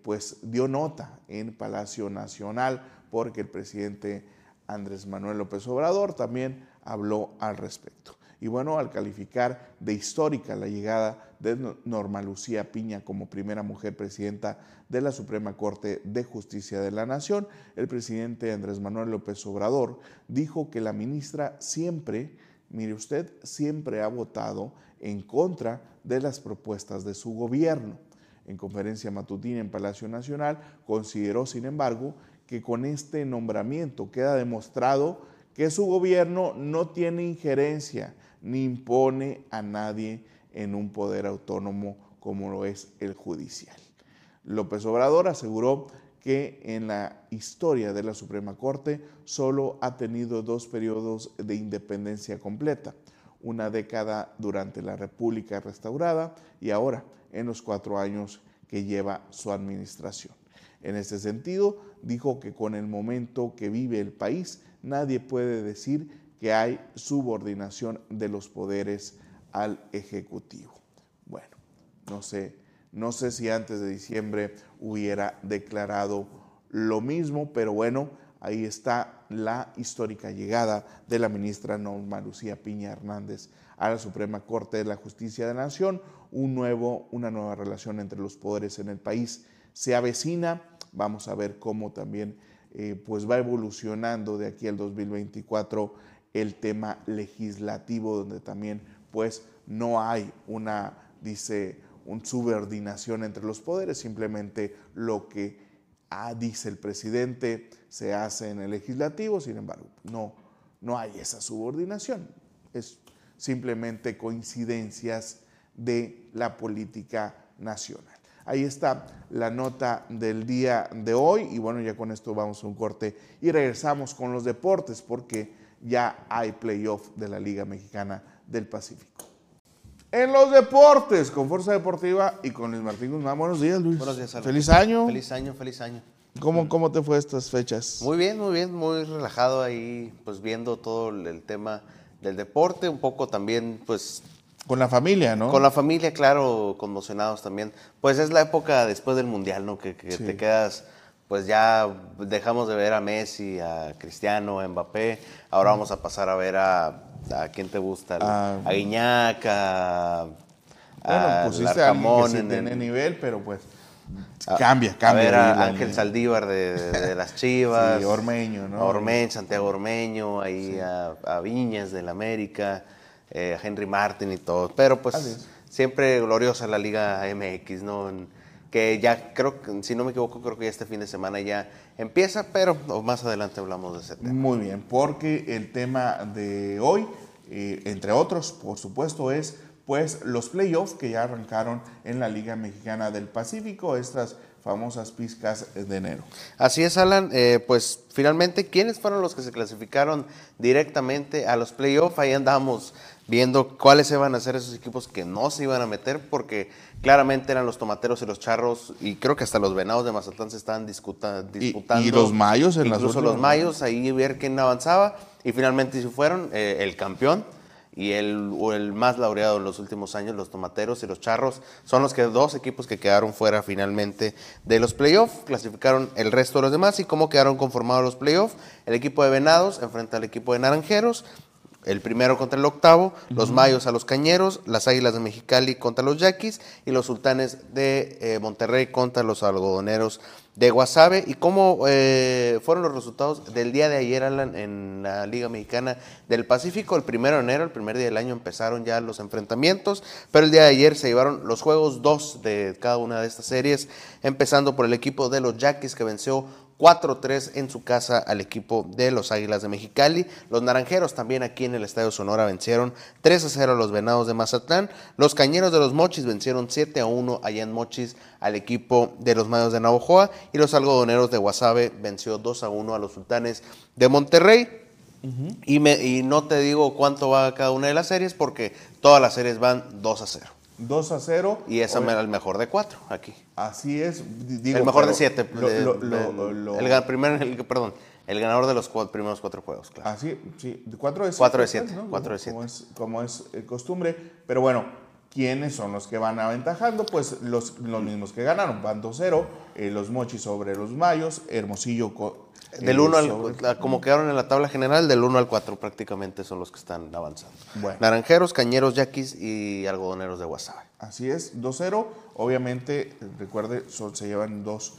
pues dio nota en Palacio Nacional porque el presidente Andrés Manuel López Obrador también habló al respecto. Y bueno, al calificar de histórica la llegada de Norma Lucía Piña como primera mujer presidenta de la Suprema Corte de Justicia de la Nación, el presidente Andrés Manuel López Obrador dijo que la ministra siempre, mire usted, siempre ha votado en contra de las propuestas de su gobierno. En conferencia matutina en Palacio Nacional, consideró, sin embargo, que con este nombramiento queda demostrado que su gobierno no tiene injerencia ni impone a nadie en un poder autónomo como lo es el judicial. López Obrador aseguró que en la historia de la Suprema Corte solo ha tenido dos periodos de independencia completa, una década durante la República restaurada y ahora en los cuatro años que lleva su administración. En este sentido, dijo que con el momento que vive el país, nadie puede decir que hay subordinación de los poderes al Ejecutivo. Bueno, no sé, no sé si antes de diciembre hubiera declarado lo mismo, pero bueno, ahí está la histórica llegada de la ministra Norma Lucía Piña Hernández a la Suprema Corte de la Justicia de la Nación, un nuevo, una nueva relación entre los poderes en el país se avecina Vamos a ver cómo también eh, pues va evolucionando de aquí al 2024 el tema legislativo, donde también pues no hay una, dice, un subordinación entre los poderes, simplemente lo que ah, dice el presidente se hace en el legislativo, sin embargo, no, no hay esa subordinación, es simplemente coincidencias de la política nacional. Ahí está la nota del día de hoy y bueno, ya con esto vamos a un corte y regresamos con los deportes porque ya hay playoff de la Liga Mexicana del Pacífico. En los deportes, con Fuerza Deportiva y con Luis Martín Guzmán. Buenos días, Luis. Buenos días, Feliz año. Feliz año, feliz año. ¿Cómo, ¿Cómo te fue estas fechas? Muy bien, muy bien, muy relajado ahí, pues viendo todo el tema del deporte, un poco también, pues con la familia, ¿no? Con la familia, claro, conmocionados también. Pues es la época después del Mundial, ¿no? Que, te quedas, pues ya dejamos de ver a Messi, a Cristiano, a Mbappé. Ahora vamos a pasar a ver a, a quién te gusta, a, a Guiñac, a, bueno, pusiste a alguien que tiene nivel, pero pues cambia, cambia. A ver a Ángel Saldívar de, las <laughs> Chivas. sí, Ormeño, ¿no? Ormeño, Santiago Ormeño, ahí a, a Viñas del América eh, Henry Martin y todo. Pero pues siempre gloriosa la Liga MX, ¿no? que ya creo que, si no me equivoco, creo que ya este fin de semana ya empieza, pero más adelante hablamos de ese tema. Muy bien, porque el tema de hoy, eh, entre otros, por supuesto, es pues los playoffs que ya arrancaron en la Liga Mexicana del Pacífico, estas famosas pizcas de enero. Así es, Alan. Eh, pues finalmente, ¿quiénes fueron los que se clasificaron directamente a los playoffs? Ahí andamos viendo cuáles iban a ser esos equipos que no se iban a meter, porque claramente eran los tomateros y los charros, y creo que hasta los venados de Mazatlán se estaban disputando. Y, los mayos en Incluso los mayos, ahí ver quién avanzaba, y finalmente se fueron eh, el campeón. Y el, el más laureado en los últimos años, los tomateros y los charros, son los que dos equipos que quedaron fuera finalmente de los playoffs. Clasificaron el resto de los demás y cómo quedaron conformados los playoffs. El equipo de Venados enfrenta al equipo de Naranjeros el primero contra el octavo, los Mayos a los Cañeros, las Águilas de Mexicali contra los Yaquis y los Sultanes de eh, Monterrey contra los Algodoneros de Guasave. ¿Y cómo eh, fueron los resultados del día de ayer, Alan, en la Liga Mexicana del Pacífico? El primero de enero, el primer día del año, empezaron ya los enfrentamientos, pero el día de ayer se llevaron los juegos dos de cada una de estas series, empezando por el equipo de los Yaquis que venció 4-3 en su casa al equipo de los Águilas de Mexicali. Los Naranjeros también aquí en el Estadio Sonora vencieron 3-0 a los Venados de Mazatlán. Los Cañeros de los Mochis vencieron 7-1 allá en Mochis al equipo de los Mayos de Navojoa. Y los Algodoneros de Guasave venció 2-1 a los Sultanes de Monterrey. y, me, y no te digo cuánto va cada una de las series porque todas las series van 2 0. 2 a 0. Y esa es el mejor de cuatro aquí. Así es. el mejor de siete. el, primer, el, perdón, el ganador de los primeros cuatro juegos, claro. Así, sí. 4 de 7. 4 de 7. de Como es, como es eh, costumbre. Pero bueno, ¿quiénes son los que van aventajando? Pues los, los mismos que ganaron. Van 2-0. Eh, los Mochis sobre los Mayos. Hermosillo del 1 al, como quedaron en la tabla general, del 1 al 4 prácticamente son los que están avanzando. Naranjeros, Cañeros, Yaquis y Algodoneros de Guasave. Así es, 2-0. Obviamente, recuerde, se llevan dos,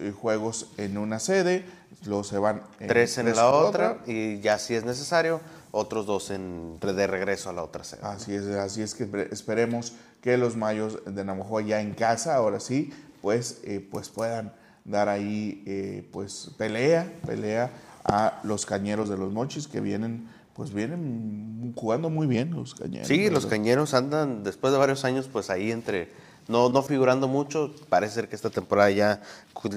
eh, juegos en una sede, los se van en tres en la otra, y ya si es necesario, otros dos en, de regreso a la otra sede. Así es, así es que esperemos que los mayos de Navajo ya en casa, ahora sí, pues, eh, pues puedan dar ahí eh, pues pelea, pelea a los cañeros de los mochis que vienen pues vienen jugando muy bien los cañeros. Sí, los cañeros andan después de varios años pues ahí entre no, no figurando mucho, parece ser que esta temporada ya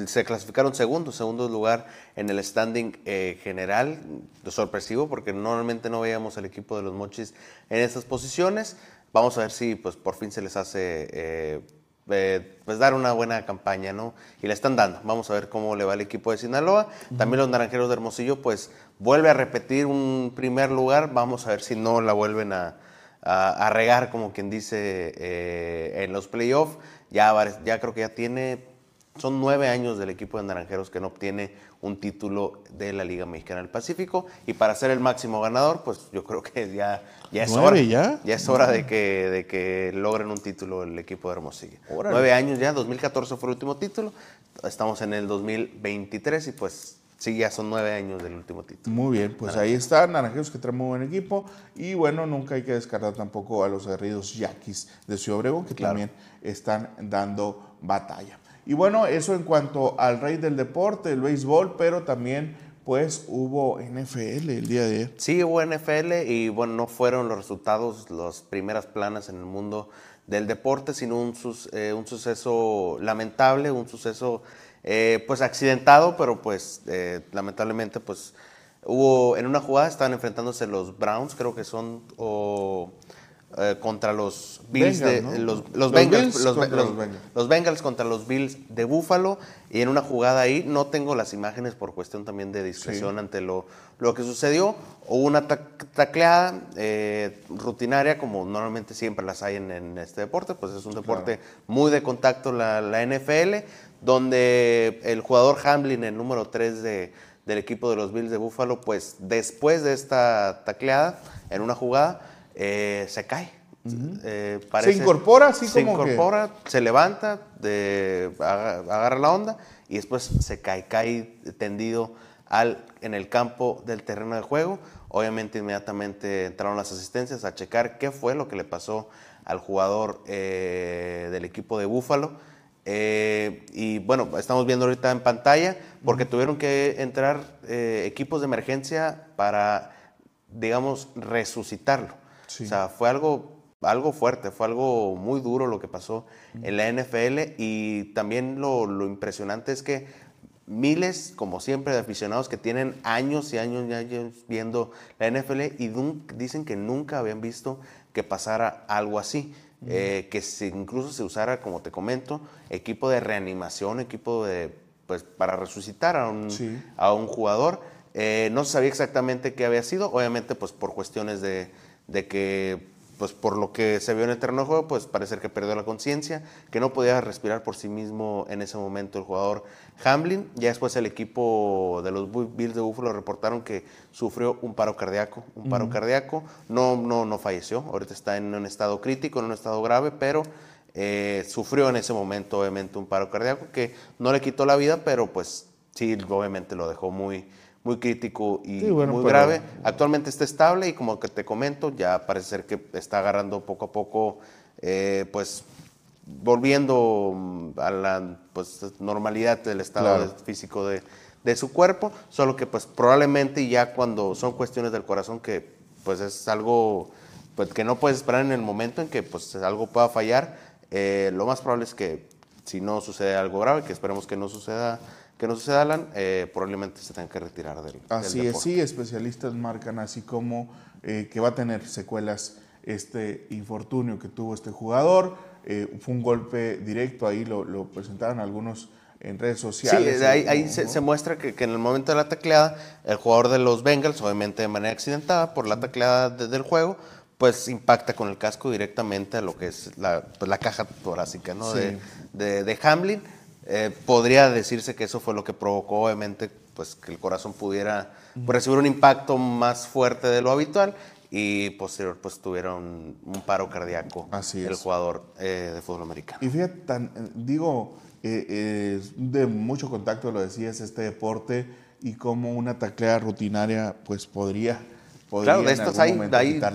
se clasificaron segundo, segundo lugar en el standing eh, general, sorpresivo porque normalmente no veíamos al equipo de los mochis en estas posiciones. Vamos a ver si pues por fin se les hace eh, eh, pues dar una buena campaña, ¿no? Y le están dando. Vamos a ver cómo le va el equipo de Sinaloa. También los Naranjeros de Hermosillo, pues vuelve a repetir un primer lugar. Vamos a ver si no la vuelven a, regar, como quien dice, eh, en los playoffs. Ya, ya creo que ya tiene, son nueve años del equipo de Naranjeros que no obtiene un título de la Liga Mexicana del Pacífico. Y para ser el máximo ganador, pues yo creo que ya, ya es hora. Ya? ya es hora de que, de que logren un título el equipo de Hermosillo. Nueve años ya, 2014 fue el último título. Estamos en el 2023 y pues Sí, ya son nueve años del último título. Muy bien, pues ahí está, Naranjeros que trae muy buen equipo. Y bueno, nunca hay que descartar tampoco a los guerridos yaquis de Ciudad Obregón, que también están dando batalla. Y bueno, eso en cuanto al rey del deporte, el béisbol, pero también pues hubo NFL el día de ayer. Sí, hubo NFL y bueno, no fueron los resultados, las primeras planas en el mundo del deporte, sino un, eh, un suceso lamentable, un suceso eh, pues accidentado, pero pues eh, lamentablemente pues hubo en una jugada estaban enfrentándose los Browns, creo que son eh, contra los Bills de los, los, Bengals, los, los, Bengals. contra los Bills de Buffalo. Y en una jugada ahí no tengo las imágenes por cuestión también de discreción ante lo, lo que sucedió. Hubo una tacleada eh, rutinaria como normalmente siempre las hay en, este deporte. Pues es un deporte muy de contacto la, la, NFL donde el jugador Hamlin el número 3 de, del equipo de los Bills de Buffalo pues después de esta tacleada en una jugada eh, se cae. Eh, se incorpora así se incorpora, se levanta, de, agarra la onda y después se cae, cae tendido al, en el campo del terreno de juego. Obviamente inmediatamente entraron las asistencias a checar qué fue lo que le pasó al jugador eh, del equipo de Búfalo. y bueno, estamos viendo ahorita en pantalla porque tuvieron que entrar equipos de emergencia para, digamos, resucitarlo. O sea, fue algo, algo fuerte, fue algo muy duro lo que pasó en la NFL y también lo, impresionante es que miles, como siempre, de aficionados que tienen años y años ya viendo la NFL y dicen que nunca habían visto que pasara algo así. Eh, que incluso se usara, como te comento, equipo de reanimación, equipo de, pues, para resucitar a un, a un jugador. Eh, no se sabía exactamente qué había sido, obviamente pues por cuestiones de, de que pues por lo que se vio en el terreno de juego, pues parece que perdió la conciencia, que no podía respirar por sí mismo en ese momento el jugador Hamlin. Ya después el equipo de los Bills de Buffalo reportaron que sufrió un paro cardíaco, un paro cardíaco. No, no, no falleció, ahorita está en un estado crítico, en un estado grave, pero eh, sufrió en ese momento obviamente un paro cardíaco que no le quitó la vida, pero pues sí, obviamente lo dejó muy muy crítico y muy grave. Actualmente está estable y como que te comento, ya parece ser que está agarrando poco a poco, eh, pues volviendo mm, a la pues, normalidad del estado físico de, de, su cuerpo, solo que pues probablemente ya cuando son cuestiones del corazón que pues es algo pues, que no puedes esperar en el momento en que pues algo pueda fallar, eh, lo más probable es que si no sucede algo grave, que esperemos que no suceda que no suceda, Alan, eh, probablemente se tenga que retirar del Así es, sí, especialistas marcan así como eh, que va a tener secuelas este infortunio que tuvo este jugador. Eh, fue un golpe directo, ahí lo, presentaron algunos en redes sociales. Sí, ahí, se, muestra que, en el momento de la tacleada, el jugador de los Bengals, obviamente de manera accidentada por la tacleada del juego, pues impacta con el casco directamente a lo que es la, pues, la caja torácica ¿no? de, de, de Hamlin eh, podría decirse que eso fue lo que provocó, obviamente, pues que el corazón pudiera pues, recibir un impacto más fuerte de lo habitual y posterior pues tuvieron un paro cardíaco Así el jugador eh, de fútbol americano. Y fíjate, tan, eh, digo, de mucho contacto, lo decías, este deporte y como una taclea rutinaria pues podría claro, de estas hay,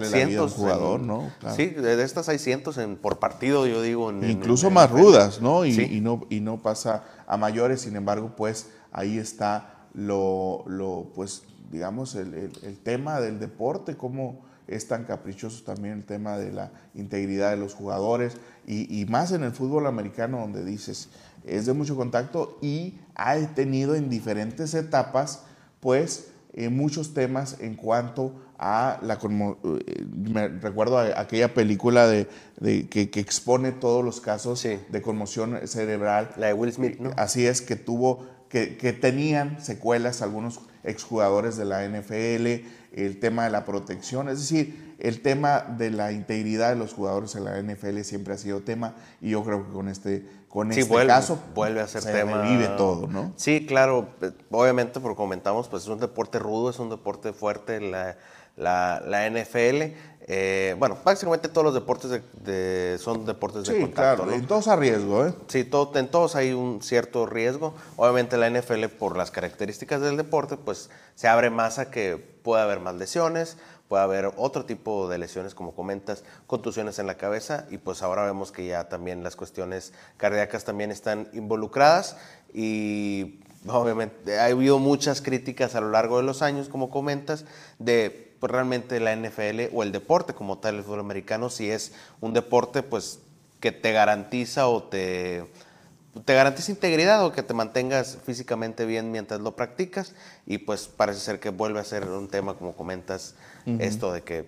cientos. jugador, ¿no? Sí, de estas hay cientos en, por partido, yo digo. Incluso más rudas, ¿no? Y, ¿no? y no pasa a mayores, sin embargo, pues ahí está lo, lo pues, digamos, el, tema del deporte, cómo es tan caprichoso también el tema de la integridad de los jugadores y, y más en el fútbol americano donde dices, es de mucho contacto y ha tenido en diferentes etapas, pues, eh, muchos temas en cuanto a la eh, me recuerdo aquella película de, que, expone todos los casos de conmoción cerebral. La de Will Smith, ¿no? Así es, que tuvo, que, que, tenían secuelas algunos exjugadores de la NFL, el tema de la protección, es decir, el tema de la integridad de los jugadores de la NFL siempre ha sido tema y yo creo que con este, con este caso vuelve a ser se tema. vive todo, ¿no? Sí, claro, obviamente, porque comentamos, pues es un deporte rudo, es un deporte fuerte, la la, la NFL. Eh, bueno, básicamente todos los deportes de, son deportes de contacto. Claro, en todos a riesgo, ¿eh? Sí, todo, en todos hay un cierto riesgo. Obviamente la NFL, por las características del deporte, pues se abre más a que pueda haber más lesiones, puede haber otro tipo de lesiones, como comentas, contusiones en la cabeza, y pues ahora vemos que ya también las cuestiones cardíacas también están involucradas y obviamente ha habido muchas críticas a lo largo de los años, como comentas, de pues realmente la NFL o el deporte como tal, el fútbol americano, si es un deporte pues que te garantiza o te, te garantiza integridad o que te mantengas físicamente bien mientras lo practicas y pues parece ser que vuelve a ser un tema como comentas esto de que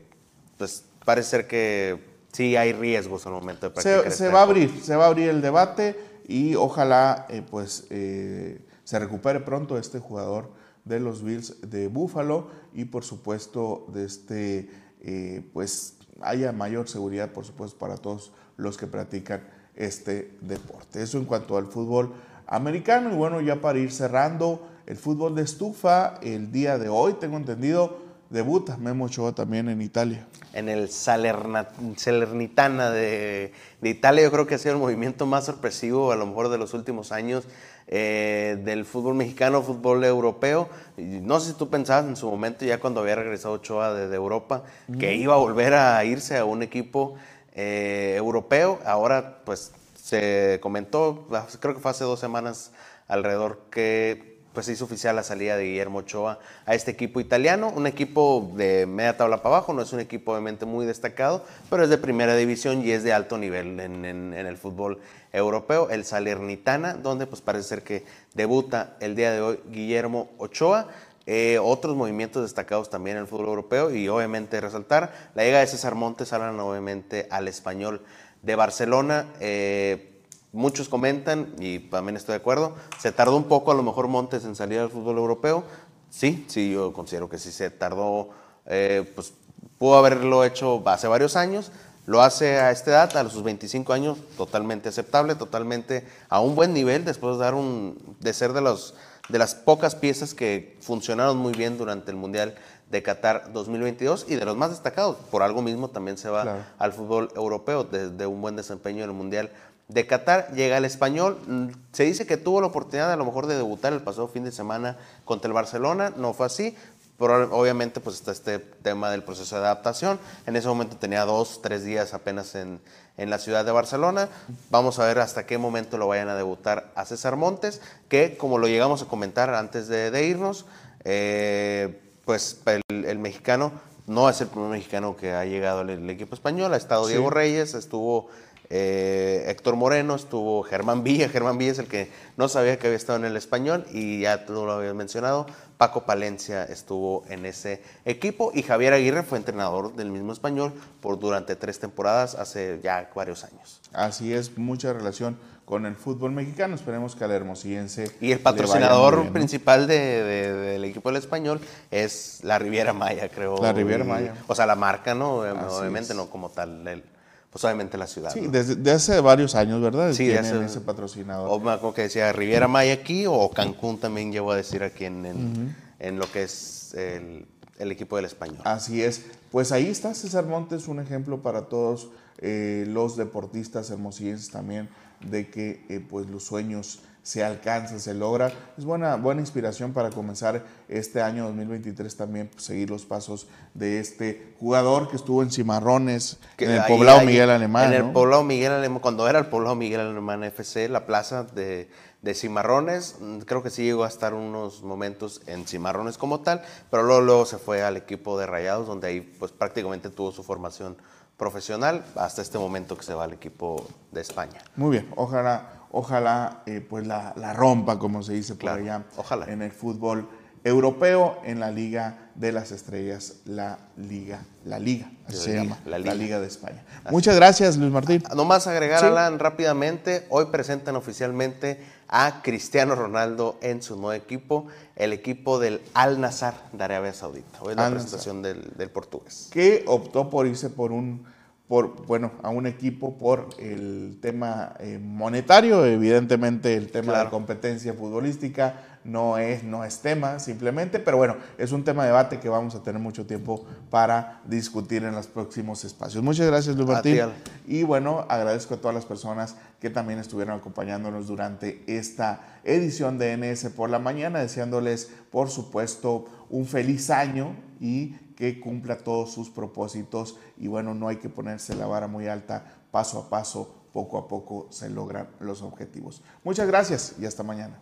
pues parece ser que sí hay riesgos al momento de practicar. Se, este va a abrir, se va a abrir el debate y ojalá eh, pues eh, se recupere pronto este jugador de los Bills de Buffalo y por supuesto de este, eh, pues haya mayor seguridad por supuesto para todos los que practican este deporte. Eso en cuanto al fútbol americano y bueno ya para ir cerrando el fútbol de estufa el día de hoy tengo entendido debuta Memo Ochoa también en Italia. En el Salernitana de, de, Italia yo creo que ha sido el movimiento más sorpresivo a lo mejor de los últimos años. Eh, del fútbol mexicano, fútbol europeo. No sé si tú pensabas en su momento, ya cuando había regresado Ochoa de, Europa, que iba a volver a irse a un equipo eh, europeo. Ahora, pues se comentó, creo que fue hace dos semanas alrededor, que pues se hizo oficial la salida de Guillermo Ochoa a este equipo italiano, un equipo de media tabla para abajo, no es un equipo obviamente muy destacado, pero es de primera división y es de alto nivel en, el fútbol europeo, el Salernitana, donde pues parece ser que debuta el día de hoy Guillermo Ochoa. Eh, otros movimientos destacados también en el fútbol europeo y obviamente resaltar la llegada de César Montes, hablan obviamente al español de Barcelona. Eh, muchos comentan, y también estoy de acuerdo, se tardó un poco a lo mejor Montes en salir al fútbol europeo. Sí, sí, yo considero que sí se tardó, eh, pues pudo haberlo hecho hace varios años. Lo hace a esta edad, a sus 25 años, totalmente aceptable, totalmente a un buen nivel, después de, dar un, de ser de, los, de las pocas piezas que funcionaron muy bien durante el Mundial de Qatar 2022 y de los más destacados. Por algo mismo también se va al fútbol europeo desde un buen desempeño en el Mundial de Qatar. Llega el español. Mm, se dice que tuvo la oportunidad a lo mejor de debutar el pasado fin de semana contra el Barcelona. No fue así. Pero obviamente pues está este tema del proceso de adaptación. En ese momento tenía dos, tres días apenas en, en la ciudad de Barcelona. Vamos a ver hasta qué momento lo vayan a debutar a César Montes, que como lo llegamos a comentar antes de, irnos, eh, pues el, mexicano no es el primer mexicano que ha llegado al equipo español. Ha estado Diego Reyes, estuvo eh, Héctor Moreno, estuvo Germán Villa. <laughs> Germán Villa es el que no sabía que había estado en el español y ya tú lo habías mencionado. Paco Palencia estuvo en ese equipo y Javier Aguirre fue entrenador del mismo español por durante tres temporadas hace ya varios años. Así es, mucha relación con el fútbol mexicano. Esperemos que al hermosillense. Y el patrocinador principal del equipo del español es la Riviera Maya, creo. La Riviera Maya. O sea, la marca, ¿no? Obviamente no como tal. El, pues obviamente la ciudad. Sí, desde, hace varios años, ¿verdad? Sí, Tienen ese patrocinador. O como que decía Riviera Maya aquí, o Cancún también llevo a decir aquí en, en, lo que es el, el, equipo del español. Así es. Pues ahí está César Montes, un ejemplo para todos eh, los deportistas hermosillenses también, de que eh, pues los sueños se alcanza, se logra. Es buena, buena inspiración para comenzar este año 2023 también, pues, seguir los pasos de este jugador que estuvo en Cimarrones, en el poblado Miguel Alemán. En el poblado Miguel Alemán, cuando era el poblado Miguel Alemán FC, la plaza de, de Cimarrones, mm, creo que sí llegó a estar unos momentos en Cimarrones como tal, pero luego, luego se fue al equipo de Rayados, donde ahí pues prácticamente tuvo su formación profesional hasta este momento que se va al equipo de España. Muy bien, ojalá ojalá eh, pues la, rompa, como se dice por allá, ojalá. en el fútbol europeo, en la Liga de las Estrellas, la Liga, la Liga, así se llama, la Liga. de España. Muchas gracias, Luis Martín. Ah, nomás agregar, Alan, rápidamente, hoy presentan oficialmente a Cristiano Ronaldo en su nuevo equipo, el equipo del Al Nazar de Arabia Saudita. Hoy es la presentación del, del portugués. Que optó por irse por un por, bueno, a un equipo por el tema eh, monetario, evidentemente el tema de la competencia futbolística no es, no es tema simplemente, pero bueno, es un tema de debate que vamos a tener mucho tiempo para discutir en los próximos espacios. Muchas gracias, Luis Martín. Y bueno, agradezco a todas las personas que también estuvieron acompañándonos durante esta edición de NS por la mañana, deseándoles, por supuesto, un feliz año y que cumpla todos sus propósitos y bueno, no hay que ponerse la vara muy alta, paso a paso, poco a poco se logran los objetivos. Muchas gracias y hasta mañana.